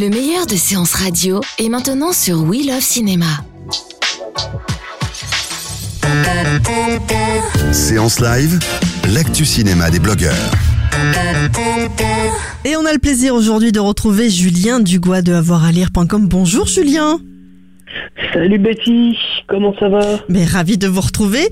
Le meilleur de séances radio est maintenant sur We Love Cinéma. Séance live, l'actu cinéma des blogueurs. Et on a le plaisir aujourd'hui de retrouver Julien Dugois de avoiralire.com. Bonjour Julien. Salut Betty, comment ça va? Mais ravi de vous retrouver.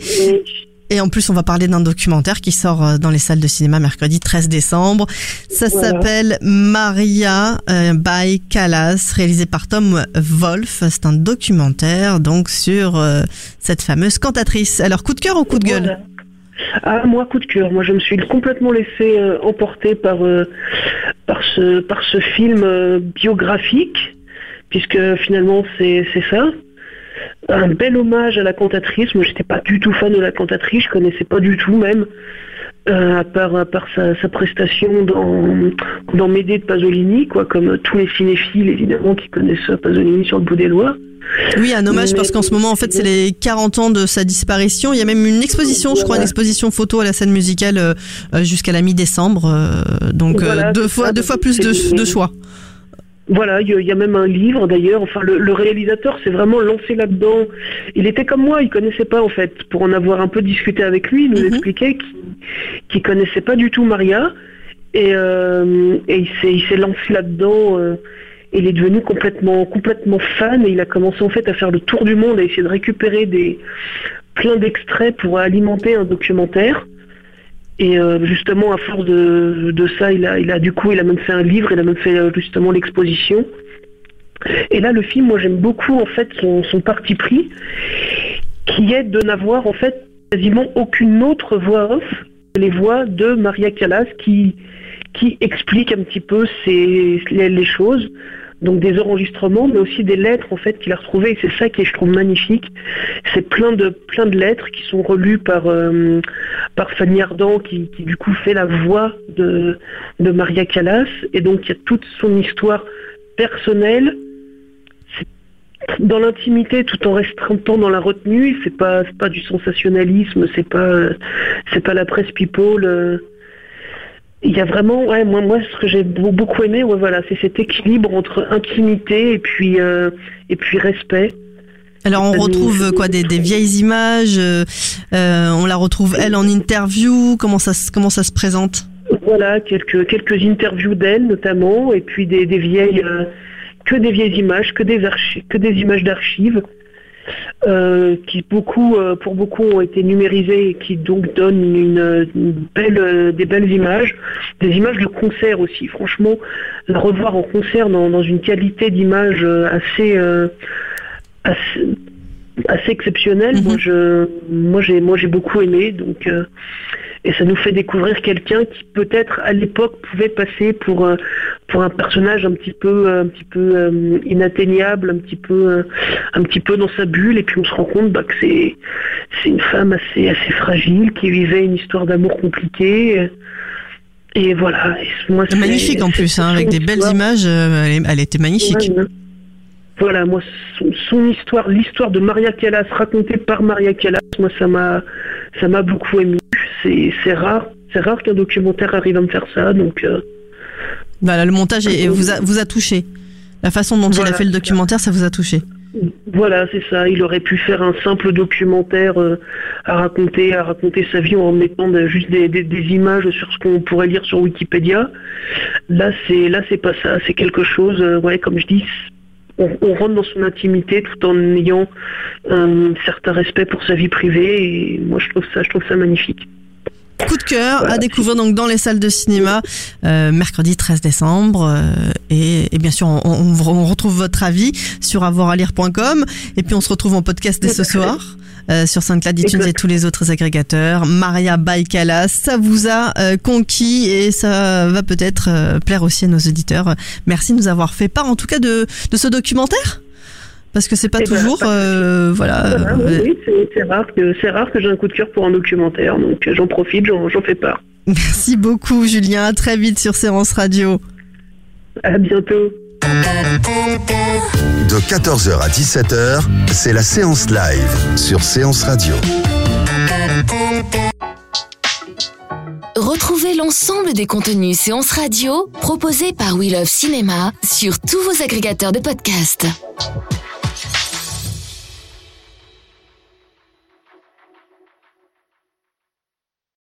Et en plus, on va parler d'un documentaire qui sort euh, dans les salles de cinéma mercredi 13 décembre. Ça Voilà. s'appelle Maria euh, by Callas, réalisé par Tom Wolfe. C'est un documentaire donc sur euh, cette fameuse cantatrice. Alors, coup de cœur ou coup de gueule? Voilà. Ah moi coup de cœur, moi je me suis complètement laissé euh, emporter par euh, par ce par ce film biographique puisque finalement c'est c'est ça. Un bel hommage à la cantatrice. Moi j'étais pas du tout fan de la cantatrice, je connaissais pas du tout même. euh, à part, à part sa, sa prestation dans, dans Médée de Pasolini, quoi, comme tous les cinéphiles évidemment qui connaissent Pasolini sur le bout des doigts. Oui, un hommage parce qu'en ce moment, en fait, c'est les 40 ans de sa disparition. Il y a même une exposition, je crois, une exposition photo à la scène musicale euh, euh, jusqu'à la mi-décembre. donc, Voilà, deux fois, ça. deux fois plus de choix. Voilà, il y, a- même un livre d'ailleurs. Enfin, le, le réalisateur s'est vraiment lancé là-dedans. Il était comme moi, il connaissait pas en fait. Pour en avoir un peu discuté avec lui, il nous Mhm. expliquait qu'il connaissait pas du tout Maria et, euh, et il s'est il s'est lancé là-dedans. euh, et il est devenu complètement complètement fan et il a commencé en fait à faire le tour du monde, à essayer de récupérer des plein d'extraits pour alimenter un documentaire. Et euh, justement, à force de, ça, il a, du coup, il a même fait un livre, il a même fait euh, justement l'exposition. Et là, le film, moi, j'aime beaucoup en fait son, parti pris, qui est de n'avoir en fait quasiment aucune autre voix off que les voix de Maria Callas qui qui explique un petit peu les choses. Donc des enregistrements, mais aussi des lettres en fait qu'il a retrouvées. Et c'est ça qui est, je trouve, magnifique. C'est plein de plein de lettres qui sont relues par euh, par Fanny Ardant qui, qui, du coup fait la voix de, de Maria Callas et donc il y a toute son histoire personnelle dans l'intimité tout en restreint dans la retenue c'est pas pas du sensationnalisme c'est pas euh, pas la presse people euh. Il y a vraiment ouais moi moi ce que j'ai beau- beaucoup aimé ouais voilà c'est cet équilibre entre intimité et puis euh, et puis respect Alors, on retrouve quoi des, des vieilles images. euh, euh, on la retrouve elle en interview. Comment ça, se- comment ça se présente? Voilà, quelques, quelques interviews d'elle notamment, et puis des, des vieilles, euh, que des vieilles images, que des, archi- que des images d'archives, euh, qui beaucoup, euh, pour beaucoup ont été numérisées et qui donc donnent une, une belle, euh, des belles images, des images de concert aussi. Franchement, la revoir en concert dans, dans une qualité d'image assez, assez, assez exceptionnelle. Mhm. Moi, je, moi, j'ai, moi, j'ai beaucoup aimé. Donc, et ça nous fait découvrir quelqu'un qui peut-être à l'époque pouvait passer pour euh, pour un personnage un petit peu euh, un petit peu euh, inatteignable, un petit peu un petit peu dans sa bulle. Et puis on se rend compte bah, que c'est c'est une femme assez assez fragile qui vivait une histoire d'amour compliquée. Et voilà. Et moi, c'est- Magnifique en plus, hein, avec des belles images. elle, était magnifique. Ouais, ouais. Voilà, moi, son, son histoire, l'histoire de Maria Callas racontée par Maria Callas, moi, ça m'a, ça m'a beaucoup ému. C'est, rare, c'est rare qu'un documentaire arrive à me faire ça, donc. euh, Voilà, le montage est- vous a, vous a touché. La façon dont il a Voilà, fait le documentaire, ça vous a touché. Voilà, c'est ça. Il aurait pu faire un simple documentaire euh, à raconter, à raconter sa vie en mettant de- juste des, des- des images sur ce qu'on pourrait lire sur Wikipédia. Là, c'est là, c'est pas ça. C'est quelque chose, euh, ouais, comme je dis, on, on rentre dans son intimité tout en ayant un certain respect pour sa vie privée. Et moi, je trouve ça, je trouve ça magnifique. Coup de cœur Voilà. à découvrir donc dans les salles de cinéma euh, mercredi 13 décembre euh, et, et bien sûr on, on- on retrouve votre avis sur avoiralire.com et puis on se retrouve en podcast dès ce soir euh, sur SoundCloud, iTunes et tous les autres agrégateurs. Maria Baikala, ça vous a euh, conquis et ça va peut-être euh, plaire aussi à nos auditeurs. Merci de nous avoir fait part en tout cas de, de ce documentaire parce que c'est pas Eh ben, toujours euh, voilà Voilà, euh, oui, oui, c'est, rare que c'est rare que j'ai un coup de cœur pour un documentaire, donc euh, j'en profite, j'en, j'en fais part. Merci beaucoup Julien, à très vite sur Séance Radio. À bientôt. De 14h à 17h, c'est la séance live sur Séance Radio. Retrouvez l'ensemble des contenus séances radio proposés par We Love Cinéma sur tous vos agrégateurs de podcasts.